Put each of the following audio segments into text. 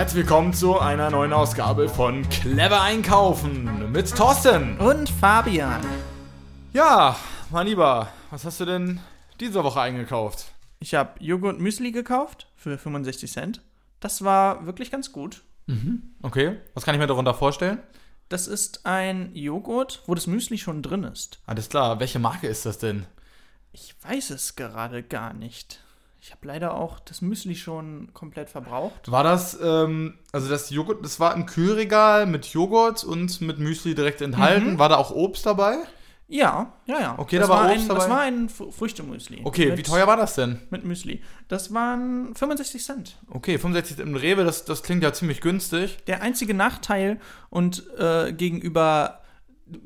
Herzlich willkommen zu einer neuen Ausgabe von Clever Einkaufen mit Thorsten. Und Fabian. Ja, mein Lieber, was hast du denn diese Woche eingekauft? Ich habe Joghurt Müsli gekauft für 65 Cent. Das war wirklich ganz gut. Okay, was kann ich mir darunter vorstellen? Das ist ein Joghurt, wo das Müsli schon drin ist. Alles klar, welche Marke ist das denn? Ich weiß es gerade gar nicht. Ich habe leider auch das Müsli schon komplett verbraucht. War das, ähm, also das Joghurt, das war im Kühlregal mit Joghurt und mit Müsli direkt enthalten. War da auch Obst dabei? Ja, ja, ja. Okay, das da war war Obst ein, dabei? Das war ein Fr- Früchtemüsli. Okay, mit, wie teuer war das denn? Mit Müsli. Das waren 65 Cent. Okay, 65 im Rewe, das, das klingt ja ziemlich günstig. Der einzige Nachteil und äh, gegenüber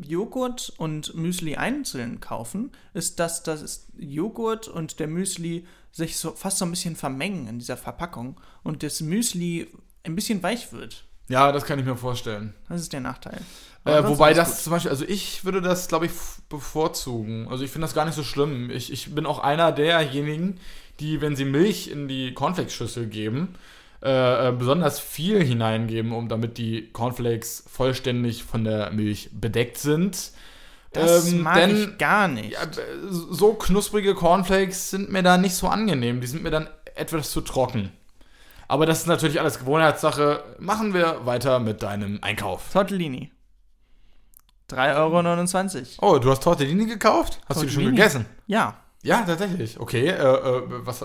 Joghurt und Müsli einzeln kaufen, ist, dass das Joghurt und der Müsli sich so fast so ein bisschen vermengen in dieser Verpackung und das Müsli ein bisschen weich wird. Ja, das kann ich mir vorstellen. Das ist der Nachteil. Äh, wobei das zum Beispiel, also ich würde das, glaube ich, bevorzugen. Also ich finde das gar nicht so schlimm. Ich, ich bin auch einer derjenigen, die, wenn sie Milch in die Cornflakes-Schüssel geben, äh, äh, besonders viel hineingeben, um damit die Cornflakes vollständig von der Milch bedeckt sind. Das Ähm, mag denn- ich gar nicht. Ja, so knusprige Cornflakes sind mir da nicht so angenehm. Die sind mir dann etwas zu trocken. Aber das ist natürlich alles Gewohnheitssache. Machen wir weiter mit deinem Einkauf. Tortellini. 3,29 Euro. Oh, du hast Tortellini gekauft? Hast du die schon Tortellini? gegessen? Ja. Ja, tatsächlich. Okay, äh, äh, was,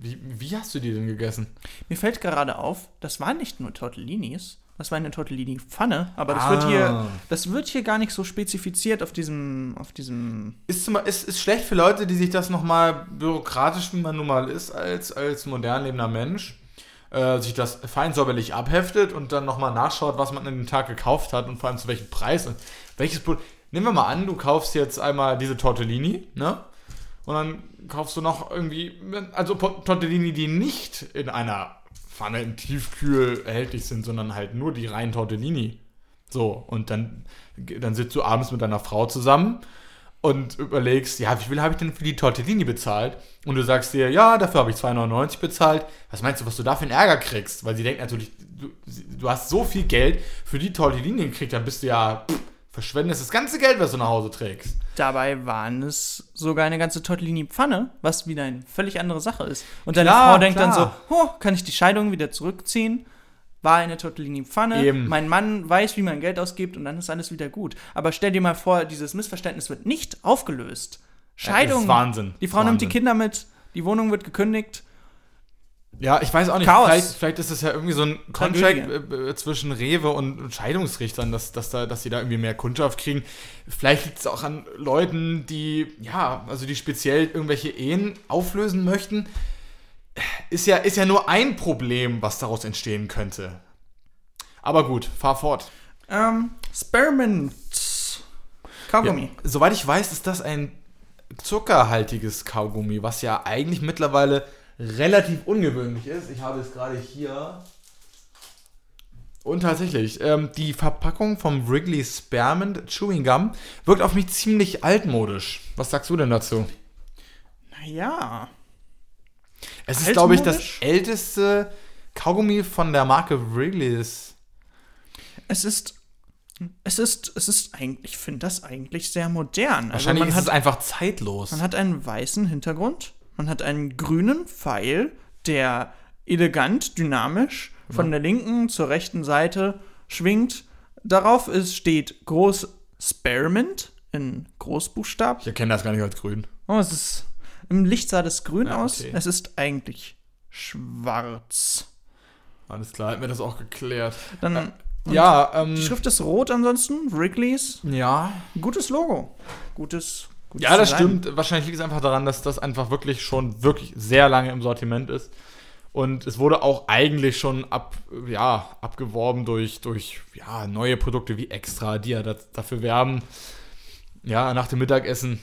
wie, wie hast du die denn gegessen? Mir fällt gerade auf, das waren nicht nur Tortellinis, das war eine Tortellini-Pfanne, aber das, Ah. wird hier, das wird hier gar nicht so spezifiziert auf diesem, auf diesem. Ist, zum, ist, ist schlecht für Leute, die sich das nochmal bürokratisch, wie man nun mal ist, als, als modern lebender Mensch, äh, sich das fein säuberlich abheftet und dann nochmal nachschaut, was man an dem Tag gekauft hat und vor allem zu welchem Preis und welches Produkt. Nehmen wir mal an, du kaufst jetzt einmal diese Tortellini, ne? Und dann kaufst du noch irgendwie, also Tortellini, die nicht in einer Pfanne im Tiefkühl erhältlich sind, sondern halt nur die reinen Tortellini. So, und dann, dann sitzt du abends mit deiner Frau zusammen und überlegst, ja, wie viel habe ich denn für die Tortellini bezahlt? Und du sagst dir, ja, dafür habe ich 2,99 bezahlt. Was meinst du, was du da für einen Ärger kriegst? Weil sie denkt natürlich, du, du hast so viel Geld für die Tortellini gekriegt, dann bist du ja, pff, verschwendest das ganze Geld, was du nach Hause trägst. Dabei waren es sogar eine ganze Tortellini-Pfanne, was wieder eine völlig andere Sache ist. Und deine Klar, Frau denkt dann so, klar. oh, kann ich die Scheidung wieder zurückziehen? War eine Tortellini-Pfanne, mein Mann weiß, wie man Geld ausgibt und dann ist alles wieder gut. Aber stell dir mal vor, dieses Missverständnis wird nicht aufgelöst. Scheidung. das ist Wahnsinn. Die Frau Wahnsinn. nimmt die Kinder mit, die Wohnung wird gekündigt. Ja, ich weiß auch nicht. Chaos. Vielleicht, vielleicht ist es ja irgendwie so ein Contract Tragödie. äh, äh, zwischen Rewe und Scheidungsrichtern, dass, dass, da, dass sie da irgendwie mehr Kundschaft kriegen. Vielleicht liegt es auch an Leuten, die, ja, also die speziell irgendwelche Ehen auflösen möchten. Ist ja, ist ja nur ein Problem, was daraus entstehen könnte. Aber gut, fahr fort. Ähm, Spearmint. Kaugummi. Ja, soweit ich weiß, ist das ein zuckerhaltiges Kaugummi, was ja eigentlich mittlerweile relativ ungewöhnlich ist. Ich habe es gerade hier. Und tatsächlich, ähm, die Verpackung vom Wrigley Spearmint Chewing Gum wirkt auf mich ziemlich altmodisch. Was sagst du denn dazu? Naja. Es ist, glaube ich, das älteste Kaugummi von der Marke Wrigley's. Es ist. Es ist, es ist eigentlich, ich finde das eigentlich sehr modern. Also Wahrscheinlich man ist hat es einfach zeitlos. Man hat einen weißen Hintergrund, man hat einen grünen Pfeil, der elegant, dynamisch von der linken zur rechten Seite schwingt. Darauf ist, steht groß Spearmint in Großbuchstaben. Ich erkenne das gar nicht als grün. Oh, es ist im Licht sah das grün Ja, aus. okay. Es ist eigentlich schwarz. Alles klar, hat mir das auch geklärt. Dann Ja, ähm. die Schrift ist rot ansonsten. Wrigley's. Ja, Gutes Logo. Gutes. Gutes Ja, das Design. stimmt. Wahrscheinlich liegt es einfach daran, dass das einfach wirklich schon wirklich sehr lange im Sortiment ist. Und es wurde auch eigentlich schon ab, ja, abgeworben durch, durch ja, neue Produkte wie Extra, die ja das, dafür werben, ja, nach dem Mittagessen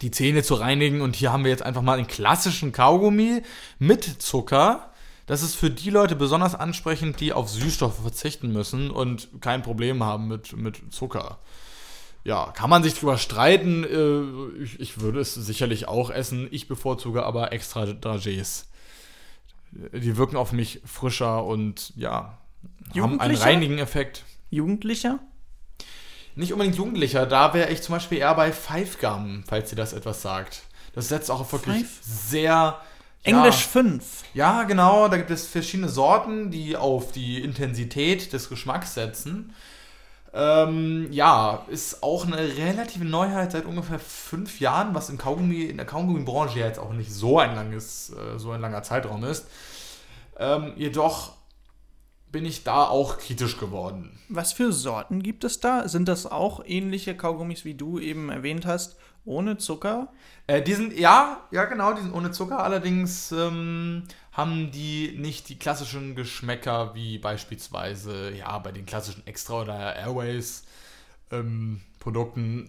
die Zähne zu reinigen. Und hier haben wir jetzt einfach mal einen klassischen Kaugummi mit Zucker. Das ist für die Leute besonders ansprechend, die auf Süßstoffe verzichten müssen und kein Problem haben mit, mit Zucker. Ja, kann man sich drüber streiten. Äh, Ich, ich würde es sicherlich auch essen. Ich bevorzuge aber extra Dragés. die wirken auf mich frischer und ja, haben einen reinigen Effekt. Jugendlicher? Nicht unbedingt Jugendlicher, da wäre ich zum Beispiel eher bei Five Gum, falls ihr das etwas sagt. Das setzt auch auf wirklich Five? sehr. Englisch Ja, 5. ja, genau, da gibt es verschiedene Sorten, die auf die Intensität des Geschmacks setzen. Ähm, ja, ist auch eine relative Neuheit seit ungefähr fünf Jahren, was im Kaugummi, in der Kaugummibranche ja jetzt auch nicht so ein langes, äh, so ein langer Zeitraum ist. Ähm, jedoch bin ich da auch kritisch geworden. Was für Sorten gibt es da? Sind das auch ähnliche Kaugummis, wie du eben erwähnt hast, ohne Zucker? Äh, die sind, ja, ja genau, die sind ohne Zucker, allerdings ähm, haben die nicht die klassischen Geschmäcker wie beispielsweise, ja, bei den klassischen Extra- oder Airways ähm,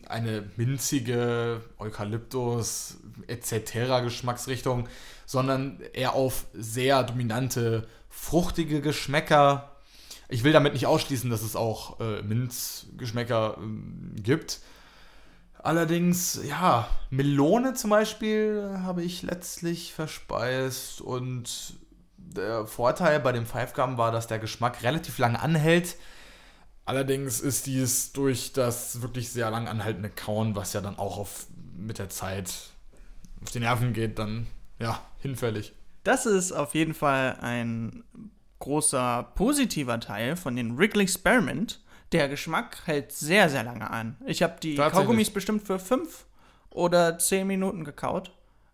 eine minzige Eukalyptus etc. Geschmacksrichtung, sondern eher auf sehr dominante, fruchtige Geschmäcker. Ich will damit nicht ausschließen, dass es auch äh, Minzgeschmäcker ähm, gibt. Allerdings, ja, Melone zum Beispiel habe ich letztlich verspeist und der Vorteil bei dem Five Gum war, dass der Geschmack relativ lang anhält. Allerdings ist dies durch das wirklich sehr lang anhaltende Kauen, was ja dann auch auf, mit der Zeit auf die Nerven geht, dann ja, hinfällig. Das ist auf jeden Fall ein großer positiver Teil von den Wrigley Experiment. Der Geschmack hält sehr, sehr lange an. Ich habe die. Kaugummis bestimmt für fünf oder zehn Minuten gekaut.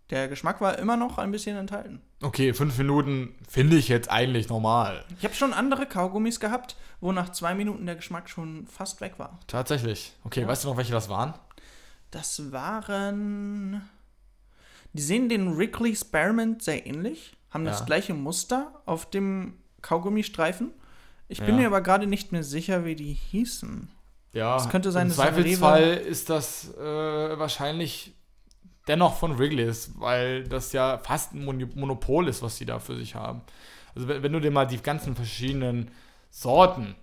Der Geschmack war immer noch ein bisschen enthalten. Okay, fünf Minuten finde ich jetzt eigentlich normal. Ich habe schon andere Kaugummis gehabt, wo nach zwei Minuten der Geschmack schon fast weg war. Tatsächlich. Okay, weißt du noch, welche das waren? Das waren. Die sehen den Wrigley Experiment sehr ähnlich, haben das Ja. gleiche Muster auf dem Kaugummistreifen. Ich bin Ja. mir aber gerade nicht mehr sicher, wie die hießen. Ja, Es könnte sein, im dass Zweifelsfall ist das äh, wahrscheinlich dennoch von Wrigley's, weil das ja fast ein Mon Monopol ist, was sie da für sich haben. Also wenn, wenn du dir mal die ganzen verschiedenen Sorten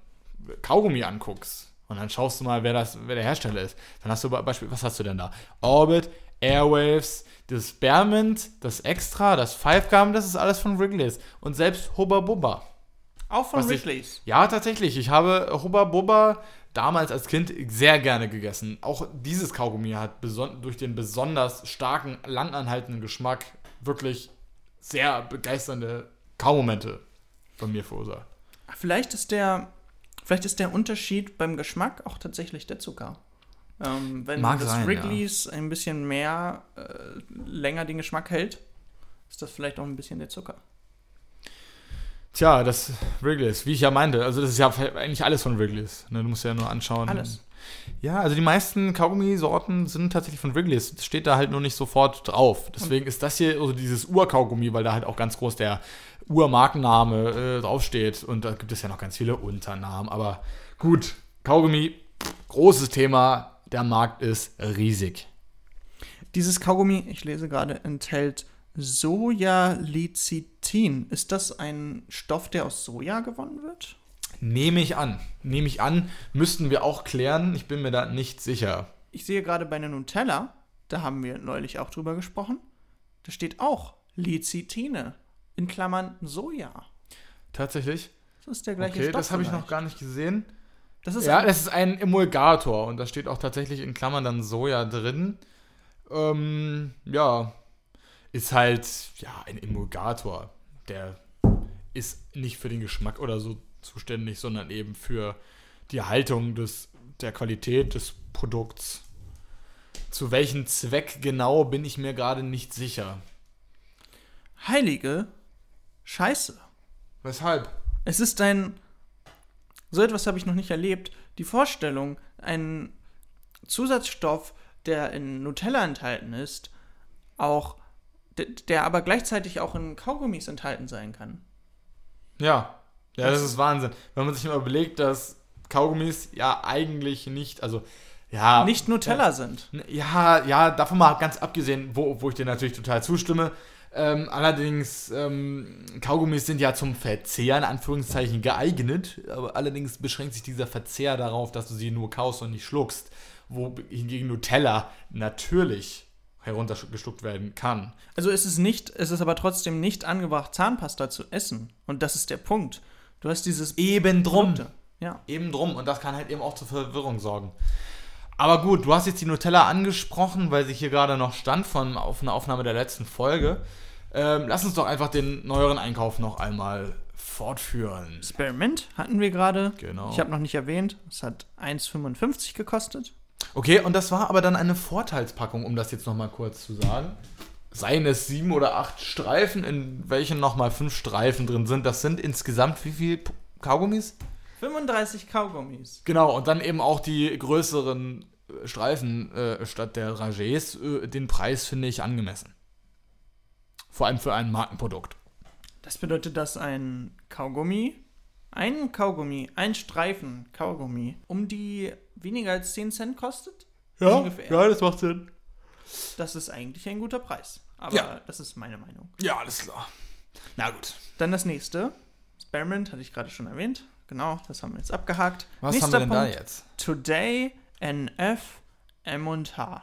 Kaugummi anguckst und dann schaust du mal, wer das, wer der Hersteller ist, dann hast du be- Beispiel, was hast du denn da? Orbit, Airwaves, das Spearmint, das Extra, das Five Gum, das ist alles von Wrigley's und selbst Hubba Bubba. Auch von Wrigley's. Ja, tatsächlich. Ich habe Hubba Bubba damals als Kind sehr gerne gegessen. Auch dieses Kaugummi hat durch den besonders starken, langanhaltenden Geschmack wirklich sehr begeisternde Kaumomente bei mir verursacht. Vielleicht ist der, vielleicht ist der Unterschied beim Geschmack auch tatsächlich der Zucker. Ähm, wenn Mag das sein, Wrigley's ein bisschen mehr äh, länger den Geschmack hält, ist das vielleicht auch ein bisschen der Zucker. Tja, das Wrigley's, wie ich ja meinte, also das ist ja eigentlich alles von Wrigley's. Ne? Du musst ja nur anschauen. Alles. Ja, also die meisten Kaugummi-Sorten sind tatsächlich von Wrigley's. Das steht da halt nur nicht sofort drauf. Deswegen ist das hier also dieses Urkaugummi, weil da halt auch ganz groß der Urmarkenname äh, draufsteht. Und da gibt es ja noch ganz viele Unternamen. Aber gut, Kaugummi, großes Thema. Der Markt ist riesig. Dieses Kaugummi, ich lese gerade, enthält Sojalecithin. Ist das ein Stoff, der aus Soja gewonnen wird? Nehme ich an. Nehme ich an. Müssten wir auch klären. Ich bin mir da nicht sicher. Ich sehe gerade bei der Nutella, da haben wir neulich auch drüber gesprochen, da steht auch Lecithine, in Klammern Soja. Tatsächlich? Das ist der gleiche Okay, Stoff. das habe ich noch gar nicht gesehen. Das ist Ja, das ist ein Emulgator und da steht auch tatsächlich in Klammern dann Soja drin. Ähm, ja, ist halt, ja, ein Emulgator. Der ist nicht für den Geschmack oder so zuständig, sondern eben für die Haltung des, der Qualität des Produkts. Zu welchem Zweck genau bin ich mir gerade nicht sicher. heilige Scheiße. Weshalb? Es ist ein. So etwas habe ich noch nicht erlebt. Die Vorstellung, ein Zusatzstoff, der in Nutella enthalten ist, auch. Der, aber gleichzeitig auch in Kaugummis enthalten sein kann. Ja, ja, das ist Wahnsinn. Wenn man sich mal überlegt, dass Kaugummis ja eigentlich nicht, also ja. Nicht Nutella sind. Ja, ja, davon mal ganz abgesehen, wo, wo ich dir natürlich total zustimme. Ähm, allerdings, ähm, Kaugummis sind ja zum Verzehr in Anführungszeichen geeignet, aber allerdings beschränkt sich dieser Verzehr darauf, dass du sie nur kaust und nicht schluckst. Wo hingegen Nutella natürlich heruntergeschluckt werden kann. Also es ist nicht, es ist aber trotzdem nicht angebracht, Zahnpasta zu essen. Und das ist der Punkt. Du hast dieses Eben drum. Produkte. Ja. Eben drum. Und das kann halt eben auch zur Verwirrung sorgen. Aber gut, du hast jetzt die Nutella angesprochen, weil sie hier gerade noch stand von auf einer Aufnahme der letzten Folge. Ähm, lass uns doch einfach den neueren Einkauf noch einmal fortführen. Experiment hatten wir gerade. Genau. Ich habe noch nicht erwähnt, es hat 1,55 gekostet. Okay, und das war aber dann eine Vorteilspackung, um das jetzt nochmal kurz zu sagen. Seien es sieben oder acht Streifen, in welchen nochmal fünf Streifen drin sind. Das sind insgesamt wie viel Kaugummis? 35 Kaugummis. Genau, und dann eben auch die größeren äh, Streifen äh, statt der Rangés. Äh, den Preis finde ich angemessen. Vor allem für ein Markenprodukt. Das bedeutet, dass ein Kaugummi, ein Kaugummi, ein Streifen Kaugummi, um die weniger als 10 Cent kostet? Ungefähr. das macht Sinn. Das ist eigentlich ein guter Preis. Aber Ja. das ist meine Meinung. Ja, alles klar. Na gut. Dann das nächste. Experiment hatte ich gerade schon erwähnt. Genau, das haben wir jetzt abgehakt. Was Nächster haben wir denn da Punkt. jetzt? Today, NF, M&H.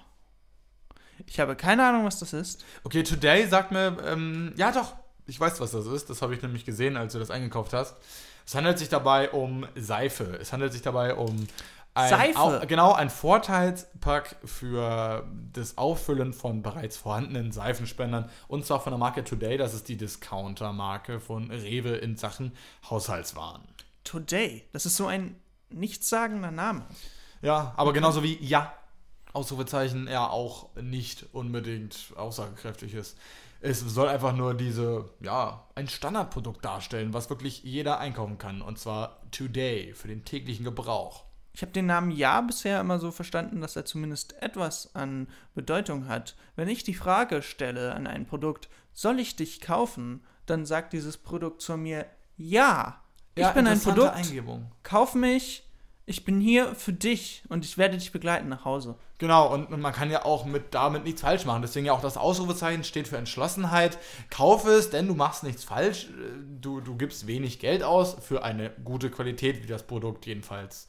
Ich habe keine Ahnung, was das ist. Okay, Today sagt mir, ähm, ja doch, ich weiß, was das ist. Das habe ich nämlich gesehen, als du das eingekauft hast. Es handelt sich dabei um Seife. Es handelt sich dabei um ein, Seife? Au, genau, ein Vorteilspack für das Auffüllen von bereits vorhandenen Seifenspendern. Und zwar von der Marke Today. Das ist die Discounter-Marke von Rewe in Sachen Haushaltswaren. Today. Das ist so ein nichtssagender Name. Ja, aber genauso wie Ja, Ausrufezeichen, ja auch nicht unbedingt aussagekräftig ist. Es soll einfach nur diese, ja, ein Standardprodukt darstellen, was wirklich jeder einkaufen kann. Und zwar Today, für den täglichen Gebrauch. Ich habe den Namen Ja bisher immer so verstanden, dass er zumindest etwas an Bedeutung hat. Wenn ich die Frage stelle an ein Produkt, soll ich dich kaufen, dann sagt dieses Produkt zu mir, ja, ich bin ein Produkt, Eingebung. kauf mich, ich bin hier für dich und ich werde dich begleiten nach Hause. Genau, und, und man kann ja auch mit damit nichts falsch machen. Deswegen ja auch das Ausrufezeichen steht für Entschlossenheit. Kauf es, denn du machst nichts falsch. Du, du gibst wenig Geld aus für eine gute Qualität, wie das Produkt jedenfalls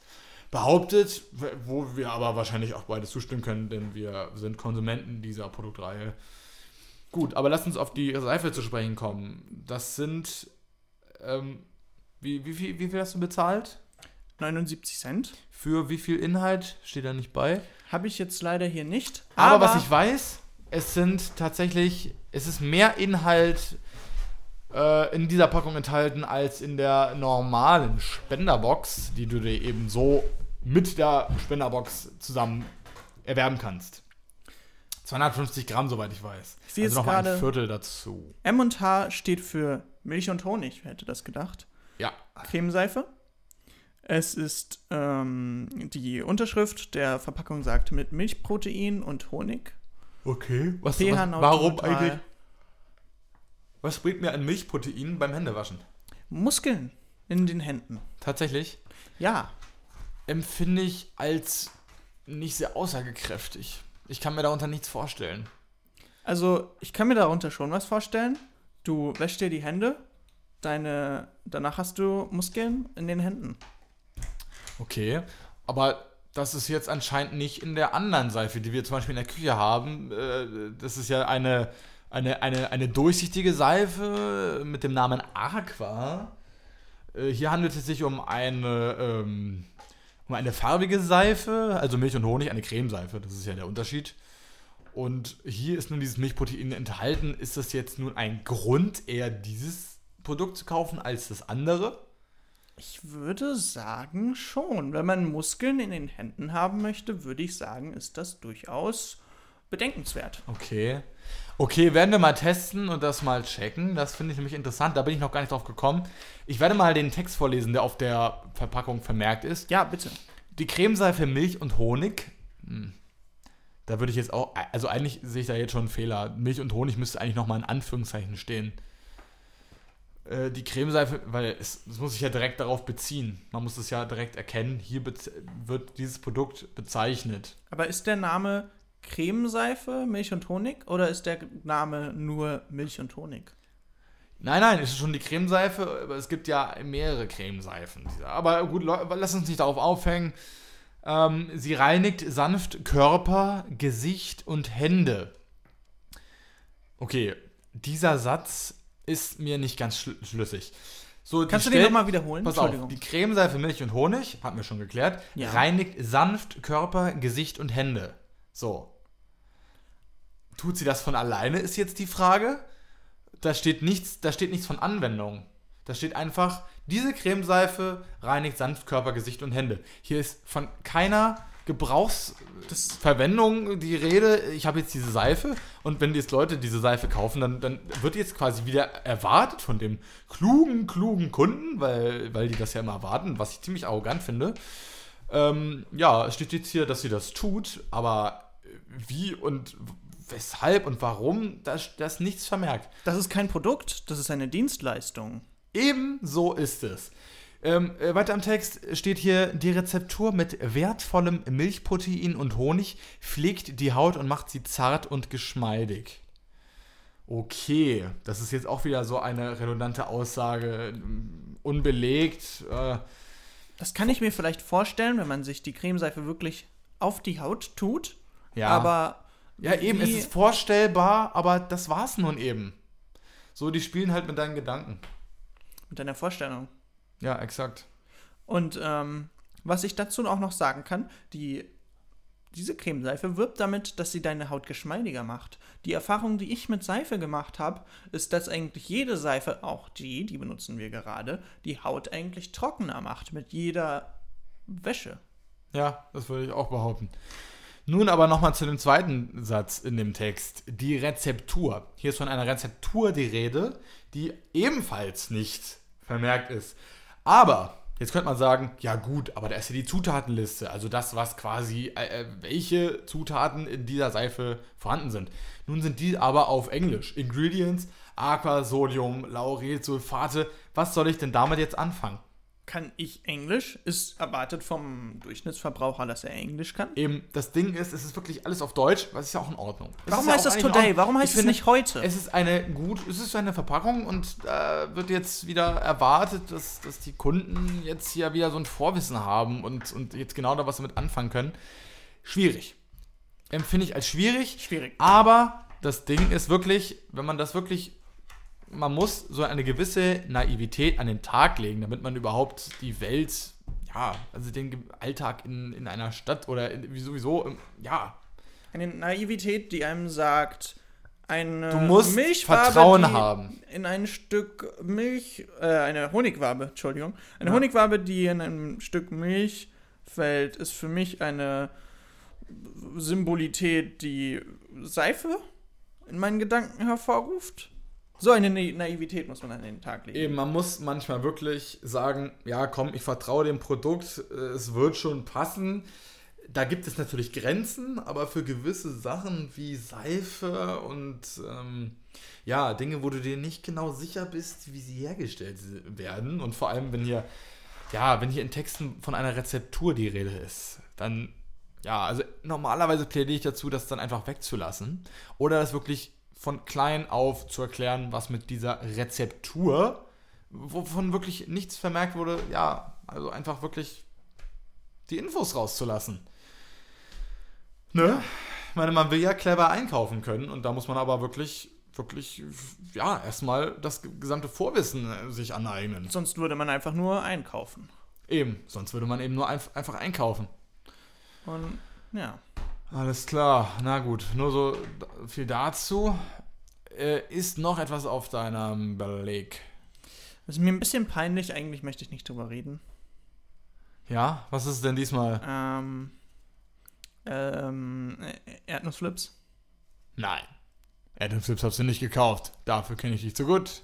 behauptet, wo wir aber wahrscheinlich auch beide zustimmen können, denn wir sind Konsumenten dieser Produktreihe. Gut, aber lass uns auf die Seife zu sprechen kommen. Das sind, ähm, wie, wie, viel, wie viel hast du bezahlt? 79 Cent. Für wie viel Inhalt? Steht da nicht bei. Habe ich jetzt leider hier nicht. Aber, was ich weiß, es sind tatsächlich, es ist mehr Inhalt äh, in dieser Packung enthalten als in der normalen Spenderbox, die du dir eben so mit der Spenderbox zusammen erwerben kannst. 250 Gramm, soweit ich weiß. Ich sehe also noch mal ein Viertel dazu. M&H steht für Milch und Honig, wer hätte das gedacht? Ja. Cremeseife. Es ist ähm, die Unterschrift der Verpackung sagt mit Milchprotein und Honig. Okay. Was, was, warum eigentlich? Was bringt mir an Milchprotein beim Händewaschen? Muskeln in den Händen. Tatsächlich Ja, empfinde ich als nicht sehr aussagekräftig. Ich kann mir darunter nichts vorstellen. also ich kann mir darunter schon was vorstellen. Du wäschst dir die Hände, deine, danach hast du Muskeln in den Händen. Okay, aber das ist jetzt anscheinend nicht in der anderen Seife, die wir zum Beispiel in der Küche haben. Äh, Das ist ja eine, eine, eine, eine durchsichtige Seife mit dem Namen Aqua. Äh, Hier handelt es sich um eine, ähm, um eine farbige Seife, also Milch und Honig, eine Cremeseife, das ist ja der Unterschied. Und hier ist nun dieses Milchprotein enthalten. Ist das jetzt nun ein Grund, eher dieses Produkt zu kaufen als das andere? Ich würde sagen schon. Wenn man Muskeln in den Händen haben möchte, würde ich sagen, ist das durchaus bedenkenswert. Okay. Okay, werden wir mal testen und das mal checken. Das finde ich nämlich interessant. Da bin ich noch gar nicht drauf gekommen. Ich werde mal den Text vorlesen, der auf der Verpackung vermerkt ist. Ja, bitte. Die Cremeseife Milch und Honig. Hm. Da würde ich jetzt auch, also eigentlich sehe ich da jetzt schon einen Fehler. Milch und Honig müsste eigentlich nochmal in Anführungszeichen stehen. Äh, Die Cremeseife, weil es, es muss sich ja direkt darauf beziehen. Man muss es ja direkt erkennen. Hier wird dieses Produkt bezeichnet. Aber ist der Name Cremeseife, Milch und Honig oder ist der Name nur Milch und Honig? Nein, nein, es ist schon die Cremeseife, aber es gibt ja mehrere Cremeseifen. Aber gut, lass uns nicht darauf aufhängen. Ähm, sie reinigt sanft Körper, Gesicht und Hände. Okay, dieser Satz ist mir nicht ganz schl schlüssig. So, Kannst du den nochmal wiederholen? Pass auf, die Cremeseife Milch und Honig, hatten wir schon geklärt, Ja. reinigt sanft Körper, Gesicht und Hände. So. Tut sie das von alleine, ist jetzt die Frage. Da steht nichts, da steht nichts von Anwendung. Da steht einfach, diese Cremeseife reinigt sanft Körper, Gesicht und Hände. Hier ist von keiner Gebrauchsverwendung die Rede. Ich habe jetzt diese Seife und wenn jetzt Leute diese Seife kaufen, dann, dann wird jetzt quasi wieder erwartet von dem klugen, klugen Kunden, weil, weil die das ja immer erwarten, was ich ziemlich arrogant finde. Ähm, ja, es steht jetzt hier, dass sie das tut, aber wie und weshalb und warum, da ist da ist nichts vermerkt. Das ist kein Produkt, das ist eine Dienstleistung. Eben so ist es. Ähm, äh, weiter im Text steht hier, die Rezeptur mit wertvollem Milchprotein und Honig pflegt die Haut und macht sie zart und geschmeidig. Okay, das ist jetzt auch wieder so eine redundante Aussage, ähm, unbelegt. Äh, Das kann ich mir vielleicht vorstellen, wenn man sich die Cremeseife wirklich auf die Haut tut. Ja. Aber ja, eben, es ist vorstellbar, aber das war's nun eben. So, die spielen halt mit deinen Gedanken. mit deiner Vorstellung. Ja, exakt. Und ähm, was ich dazu auch noch sagen kann, die, diese Cremeseife wirbt damit, dass sie deine Haut geschmeidiger macht. Die Erfahrung, die ich mit Seife gemacht habe, ist, dass eigentlich jede Seife, auch die, die benutzen wir gerade, die Haut eigentlich trockener macht mit jeder Wäsche. Ja, das würde ich auch behaupten. Nun aber nochmal zu dem zweiten Satz in dem Text. Die Rezeptur. Hier ist von einer Rezeptur die Rede, die ebenfalls nicht vermerkt ist. Aber, jetzt könnte man sagen, ja gut, aber da ist ja die Zutatenliste. Also das, was quasi, äh, äh, welche Zutaten in dieser Seife vorhanden sind. Nun sind die aber auf Englisch. Ingredients, Aqua, Sodium, Lauryl, Sulfate. Was soll ich denn damit jetzt anfangen? Kann ich Englisch? Ist erwartet vom Durchschnittsverbraucher, dass er Englisch kann? Eben, das Ding ist, es ist wirklich alles auf Deutsch, was ist ja auch in Ordnung. Es Warum ja heißt auch das Today? Warum heißt es nicht heute? Es ist eine gut, es ist eine Verpackung und da wird jetzt wieder erwartet, dass, dass die Kunden jetzt hier wieder so ein Vorwissen haben und, und jetzt genau da was damit anfangen können. Schwierig. Empfinde ich als schwierig. Schwierig. Aber das Ding ist wirklich, wenn man das wirklich, man muss so eine gewisse Naivität an den Tag legen, damit man überhaupt die Welt, ja, also den Alltag in, in einer Stadt oder in, wie sowieso, im- ja, Eine Naivität, die einem sagt, eine Du musst Milchwabe, Vertrauen haben. In ein Stück Milch, äh, eine Honigwabe, Entschuldigung. Eine Ja. Honigwabe, die in einem Stück Milch fällt, ist für mich eine Symbolität, die Seife in meinen Gedanken hervorruft. So eine Na- Naivität muss man an den Tag legen. Eben, man muss manchmal wirklich sagen, ja komm, ich vertraue dem Produkt, es wird schon passen. Da gibt es natürlich Grenzen, aber für gewisse Sachen wie Seife und ähm, ja, Dinge, wo du dir nicht genau sicher bist, wie sie hergestellt werden und vor allem, wenn hier, ja, wenn hier in Texten von einer Rezeptur die Rede ist, dann, ja, also normalerweise plädiere ich dazu, das dann einfach wegzulassen oder das wirklich von klein auf zu erklären, was mit dieser Rezeptur, wovon wirklich nichts vermerkt wurde, ja, also einfach wirklich die Infos rauszulassen. Ne? Ich meine, man will ja clever einkaufen können und da muss man aber wirklich, wirklich, ja, erstmal das gesamte Vorwissen äh, sich aneignen. Sonst würde man einfach nur einkaufen. Eben, sonst würde man eben nur einf einfach einkaufen. Und ja. Alles klar, na gut, nur so viel dazu. Äh, ist noch etwas auf deinem Beleg? Das ist mir ein bisschen peinlich, eigentlich möchte ich nicht drüber reden. Ja, was ist denn diesmal? Ähm, ähm, Erdnussflips. Nein. Adam Flips hast du nicht gekauft. Dafür kenne ich dich zu gut.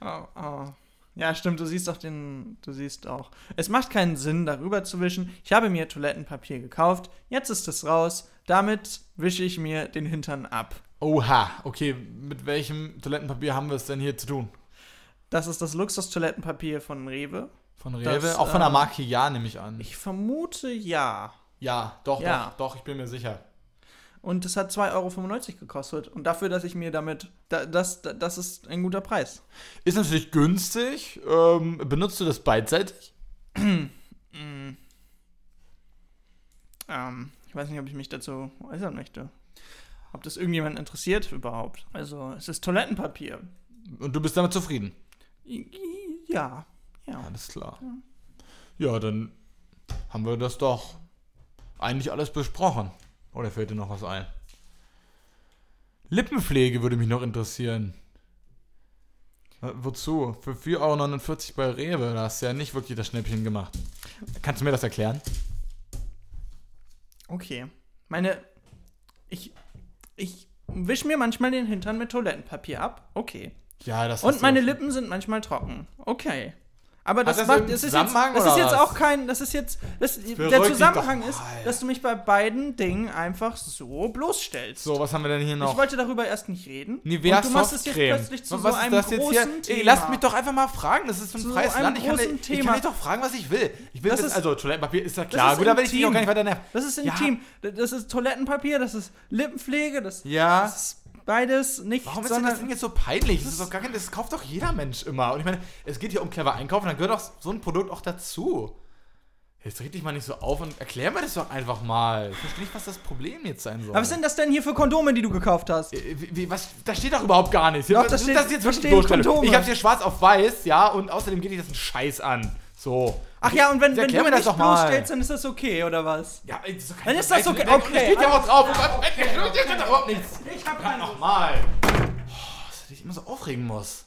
Oh, oh. Ja, stimmt, du siehst auch den, du siehst auch. Es macht keinen Sinn, darüber zu wischen. Ich habe mir Toilettenpapier gekauft, jetzt ist es raus. Damit wische ich mir den Hintern ab. Oha, okay, mit welchem Toilettenpapier haben wir es denn hier zu tun? Das ist das Luxus-Toilettenpapier von Rewe. Von Rewe? Das, Auch von der ähm, Marke Ja, nehme ich an. Ich vermute ja. ja, doch, Ja. doch, doch, ich bin mir sicher. Und es hat 2,95 Euro gekostet. Und dafür, dass ich mir damit. Da, das, da, das ist ein guter Preis. Ist natürlich günstig. Ähm, benutzt du das beidseitig? Mm. Ähm, ich weiß nicht, ob ich mich dazu äußern möchte. ob das irgendjemand interessiert überhaupt. Also, es ist Toilettenpapier. Und du bist damit zufrieden? Ja, ja. Alles klar. Ja, dann haben wir das doch eigentlich alles besprochen. Oder fällt dir noch was ein? Lippenpflege würde mich noch interessieren. Äh, Wozu? Für 4,49 Euro bei Rewe. Da hast du ja nicht wirklich das Schnäppchen gemacht. Kannst du mir das erklären? Okay. Meine. Ich. Ich wisch mir manchmal den Hintern mit Toilettenpapier ab. Okay. Ja, das Und hast meine Lippen sind manchmal trocken. Okay. Aber das, das macht, das ist jetzt, das ist jetzt auch kein, das ist jetzt, das, der dich Zusammenhang ist, dass du mich bei beiden Dingen einfach so bloßstellst. So, was haben wir denn hier noch? Ich wollte darüber erst nicht reden. Nivea und du machst es jetzt plötzlich zu was so ist einem das jetzt großen hier? Thema. Ey, lasst mich doch einfach mal fragen. Das ist so ein freies einem Land. Ich kann, ich Thema. kann dich doch fragen, was ich will. Ich will Das ist- also Toilettenpapier ist ja klar. ist Gut, da will ich mich auch gar nicht weiter nerven. Das ist Ja. intim. Das ist Toilettenpapier, das ist Lippenpflege, das, Ja. das ist beides nicht, Warum ist denn das Ding jetzt so peinlich? Das ist doch gar kein, das kauft doch jeder Mensch immer. Und ich meine, es geht hier um clever einkaufen, dann gehört doch so ein Produkt auch dazu. Jetzt red dich mal nicht so auf und erklär mir das doch einfach mal. Ich verstehe nicht, was das Problem jetzt sein soll. Aber was sind das denn hier für Kondome, die du gekauft hast? Äh, Wie, wie, was, da steht doch überhaupt gar nichts. Doch, Was- da ist steht- das jetzt da wirklich? Kondome. Ich hab's hier schwarz auf weiß, ja, und außerdem geht dich das einen Scheiß an. So. Ach ja, und wenn, wenn du mir das mal. bloßstellst, dann ist das okay, oder was? Ja, ist doch kein Dann ist das okay. Okay, Da steht ja auch drauf. Überhaupt nichts. Ich hab Ja, nochmal. Oh, dass ich immer so aufregen muss.